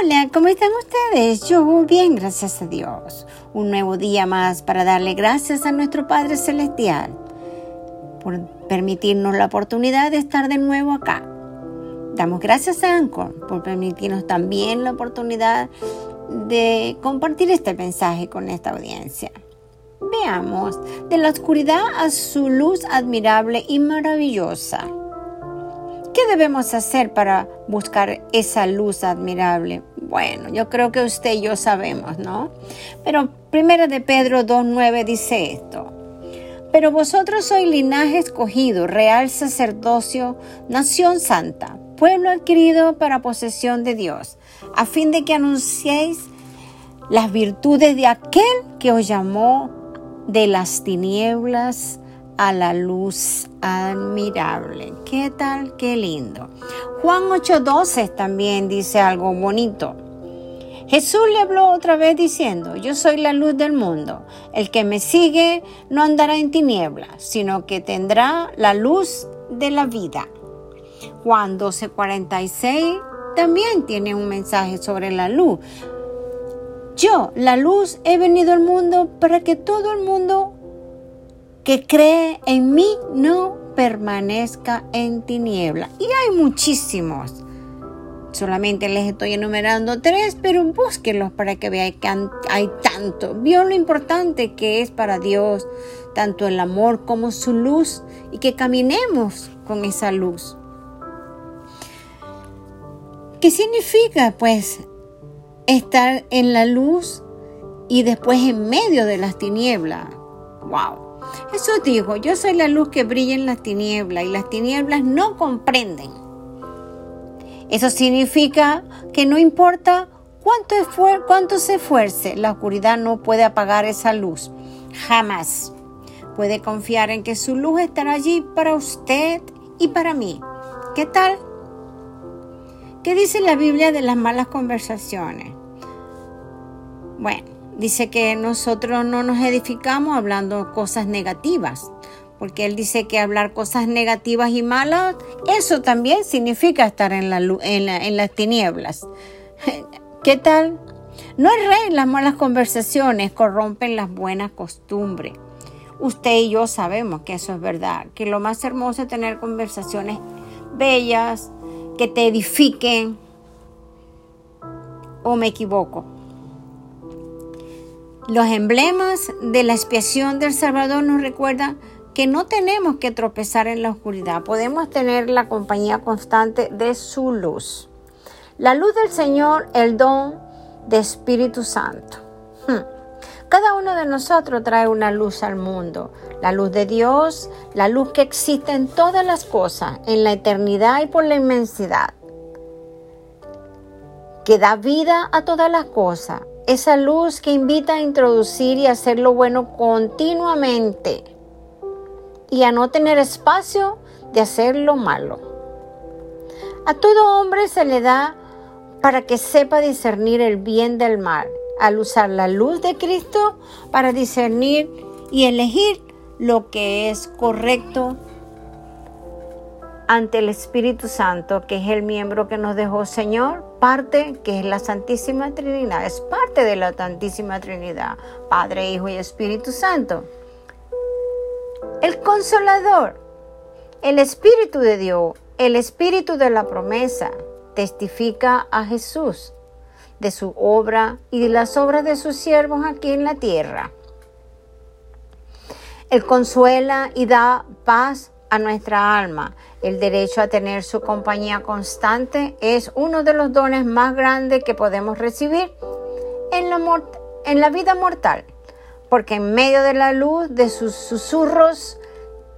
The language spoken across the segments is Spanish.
Hola, ¿cómo están ustedes? Yo bien, gracias a Dios. Un nuevo día más para darle gracias a nuestro Padre Celestial por permitirnos la oportunidad de estar de nuevo acá. Damos gracias a Anchor por permitirnos también la oportunidad de compartir este mensaje con esta audiencia. Veamos, de la oscuridad a su luz admirable y maravillosa. ¿Qué debemos hacer para buscar esa luz admirable? Bueno, yo creo que usted y yo sabemos, ¿no? Pero primera de Pedro 2.9 dice esto. Pero vosotros sois linaje escogido, real sacerdocio, nación santa, pueblo adquirido para posesión de Dios, a fin de que anunciéis las virtudes de aquel que os llamó de las tinieblas a la luz admirable. ¿Qué tal? Qué lindo. Juan 8:12 también dice algo bonito. Jesús le habló otra vez diciendo, yo soy la luz del mundo. El que me sigue no andará en tinieblas, sino que tendrá la luz de la vida. Juan 12:46 también tiene un mensaje sobre la luz. Yo, la luz, he venido al mundo para que todo el mundo que cree en mí no permanezca en tiniebla. Y hay muchísimos. Solamente les estoy enumerando tres, pero búsquenlos para que vean que hay tanto. Vio lo importante que es para Dios, tanto el amor como su luz, y que caminemos con esa luz. ¿Qué significa, pues, estar en la luz y después en medio de las tinieblas? ¡Wow! Jesús dijo, yo soy la luz que brilla en las tinieblas y las tinieblas no comprenden. Eso significa que no importa cuánto, cuánto se esfuerce, la oscuridad no puede apagar esa luz. Jamás. Puede confiar en que su luz estará allí para usted y para mí. ¿Qué tal? ¿Qué dice la Biblia de las malas conversaciones? Bueno, dice que nosotros no nos edificamos hablando cosas negativas, porque él dice que hablar cosas negativas y malas, eso también significa estar en, la, en, las tinieblas. ¿Qué tal? No es rey las malas conversaciones, corrompen las buenas costumbres. Usted y yo sabemos que eso es verdad, que lo más hermoso es tener conversaciones bellas, que te edifiquen. ¿O me equivoco? Los emblemas de la expiación del Salvador nos recuerdan que no tenemos que tropezar en la oscuridad, podemos tener la compañía constante de su luz. La luz del Señor, el don de Espíritu Santo. Hmm. Cada uno de nosotros trae una luz al mundo, la luz de Dios, la luz que existe en todas las cosas, en la eternidad y por la inmensidad, que da vida a todas las cosas, esa luz que invita a introducir y hacer lo bueno continuamente y a no tener espacio de hacer lo malo. A todo hombre se le da para que sepa discernir el bien del mal, al usar la luz de Cristo para discernir y elegir lo que es correcto ante el Espíritu Santo, que es el miembro que nos dejó Señor, parte que es la Santísima Trinidad, es parte de la Santísima Trinidad, Padre, Hijo y Espíritu Santo. El consolador, el Espíritu de Dios, el Espíritu de la promesa, testifica a Jesús de su obra y de las obras de sus siervos aquí en la tierra. Él consuela y da paz a nuestra alma. El derecho a tener su compañía constante es uno de los dones más grandes que podemos recibir en la, en la vida mortal, porque en medio de la luz de sus susurros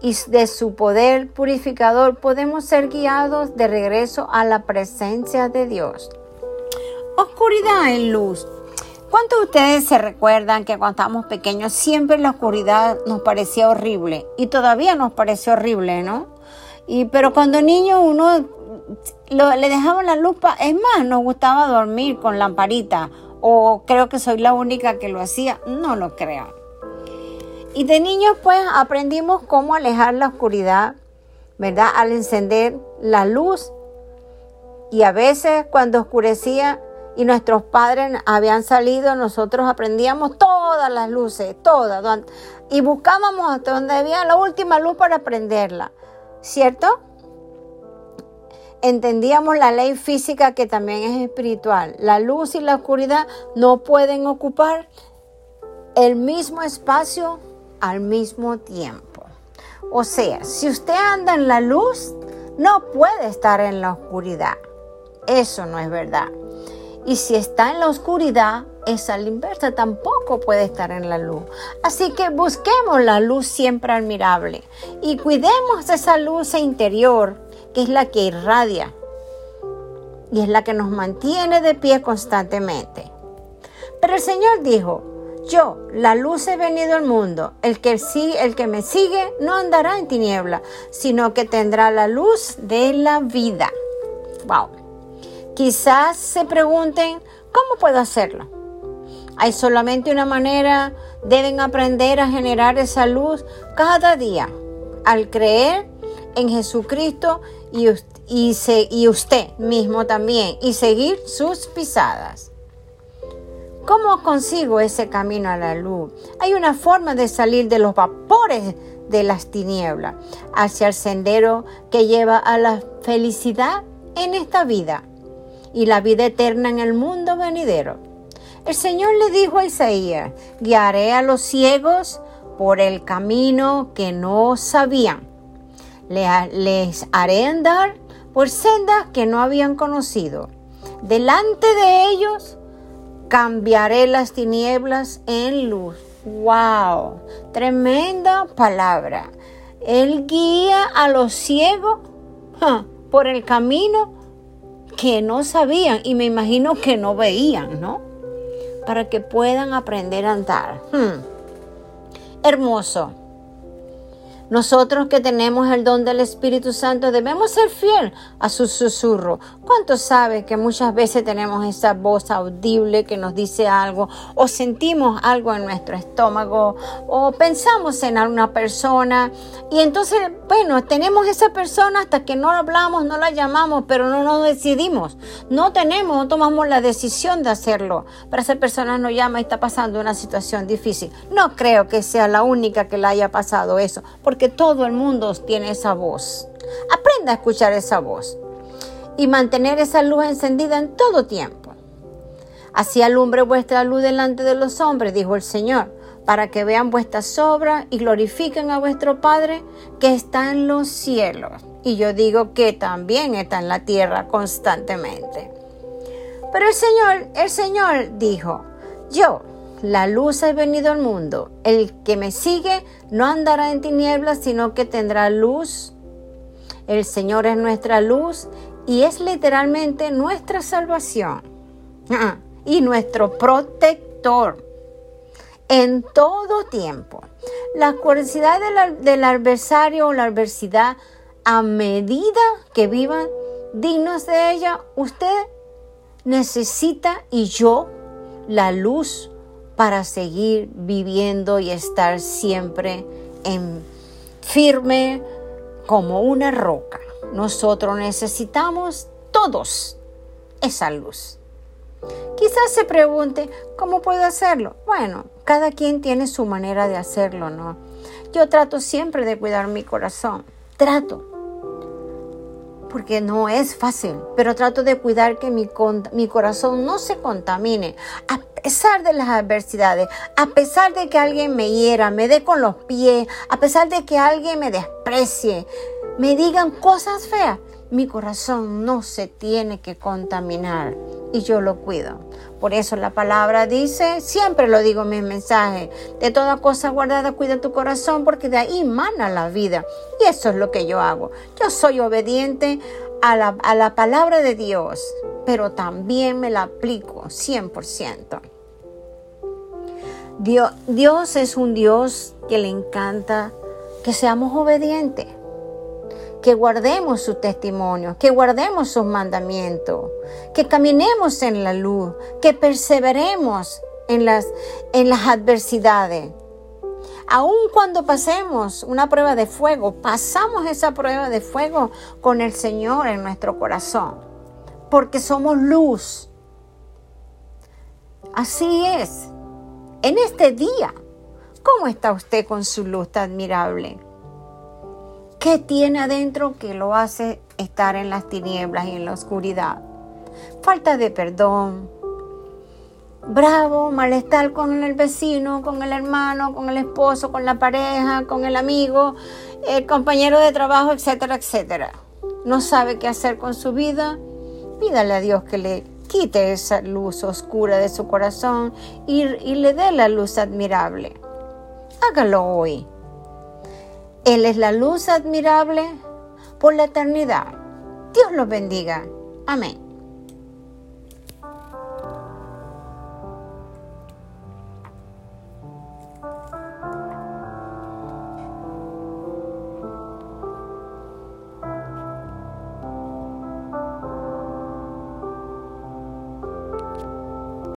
y de su poder purificador podemos ser guiados de regreso a la presencia de Dios. Oscuridad en luz. ¿Cuántos de ustedes se recuerdan que cuando estábamos pequeños siempre la oscuridad nos parecía horrible? Y todavía nos parece horrible, ¿no? Y, pero cuando niño uno le dejaba la luz, es más, nos gustaba dormir con lamparita. O creo que soy la única que lo hacía, no lo creo. Y de niños pues aprendimos cómo alejar la oscuridad, ¿verdad? Al encender la luz. Y a veces cuando oscurecía y nuestros padres habían salido, nosotros aprendíamos todas las luces, todas, y buscábamos hasta donde había la última luz para prenderla, ¿cierto? Entendíamos la ley física que también es espiritual. La luz y la oscuridad no pueden ocupar el mismo espacio al mismo tiempo. O sea, si usted anda en la luz, no puede estar en la oscuridad. Eso no es verdad. Y si está en la oscuridad, es al inversa, tampoco puede estar en la luz. Así que busquemos la luz siempre admirable y cuidemos esa luz interior que es la que irradia y es la que nos mantiene de pie constantemente. Pero el Señor dijo, yo, la luz he venido al mundo. El que, el que me sigue no andará en tiniebla, sino que tendrá la luz de la vida. Wow. Quizás se pregunten, ¿cómo puedo hacerlo? Hay solamente una manera, deben aprender a generar esa luz cada día, al creer en Jesucristo y, usted mismo también, y seguir sus pisadas. ¿Cómo consigo ese camino a la luz? Hay una forma de salir de los vapores de las tinieblas hacia el sendero que lleva a la felicidad en esta vida y la vida eterna en el mundo venidero. El Señor le dijo a Isaías, guiaré a los ciegos por el camino que no sabían. Les haré andar por sendas que no habían conocido. Delante de ellos cambiaré las tinieblas en luz. ¡Wow! Tremenda palabra. Él guía a los ciegos por el camino que no sabían y me imagino que no veían, ¿no? Para que puedan aprender a andar. Hmm. Hermoso. Nosotros que tenemos el don del Espíritu Santo debemos ser fiel a su susurro. ¿Cuánto sabe que muchas veces tenemos esa voz audible que nos dice algo o sentimos algo en nuestro estómago o pensamos en alguna persona y entonces, bueno, tenemos esa persona hasta que no hablamos, no la llamamos, pero no nos decidimos. No tenemos, no tomamos la decisión de hacerlo. Pero esa persona nos llama y está pasando una situación difícil. No creo que sea la única que le haya pasado eso, porque todo el mundo tiene esa voz. Aprenda a escuchar esa voz y mantener esa luz encendida en todo tiempo. Así alumbre vuestra luz delante de los hombres, dijo el Señor, para que vean vuestras obras y glorifiquen a vuestro Padre que está en los cielos. Y yo digo que también está en la tierra constantemente. Pero el Señor, el Señor dijo, yo, la luz ha venido al mundo. El que me sigue no andará en tinieblas, sino que tendrá luz. El Señor es nuestra luz y es literalmente nuestra salvación ah, y nuestro protector en todo tiempo. La curiosidad del, del adversario o la adversidad, a medida que vivan dignos de ella, usted necesita y yo la luz para seguir viviendo y estar siempre en firme como una roca. Nosotros necesitamos todos esa luz. Quizás se pregunte, ¿cómo puedo hacerlo? Bueno, cada quien tiene su manera de hacerlo, ¿no? Yo trato siempre de cuidar mi corazón. Trato porque no es fácil, pero trato de cuidar que mi, mi corazón no se contamine a pesar de las adversidades, a pesar de que alguien me hiera, me dé con los pies, a pesar de que alguien me desprecie, me digan cosas feas, mi corazón no se tiene que contaminar y yo lo cuido. Por eso la palabra dice, siempre lo digo en mis mensajes, de toda cosa guardada cuida tu corazón porque de ahí mana la vida. Y eso es lo que yo hago. Yo soy obediente a la, a la palabra de Dios, pero también me la aplico 100%. Dios, Dios es un Dios que le encanta que seamos obedientes que guardemos su testimonio, que guardemos sus mandamientos, que caminemos en la luz, que perseveremos en las, en las adversidades. Aun cuando pasemos una prueba de fuego, pasamos esa prueba de fuego con el Señor en nuestro corazón, porque somos luz Así es. En este día, ¿cómo está usted con su luz admirable? ¿Qué tiene adentro que lo hace estar en las tinieblas y en la oscuridad? Falta de perdón, bravo, malestar con el vecino, con el hermano, con el esposo, con la pareja, con el amigo, el compañero de trabajo, etcétera, etcétera. No sabe qué hacer con su vida. Pídale a Dios que le quite esa luz oscura de su corazón y, y le dé la luz admirable. Hágalo hoy. Él es la luz admirable por la eternidad. Dios los bendiga. Amén.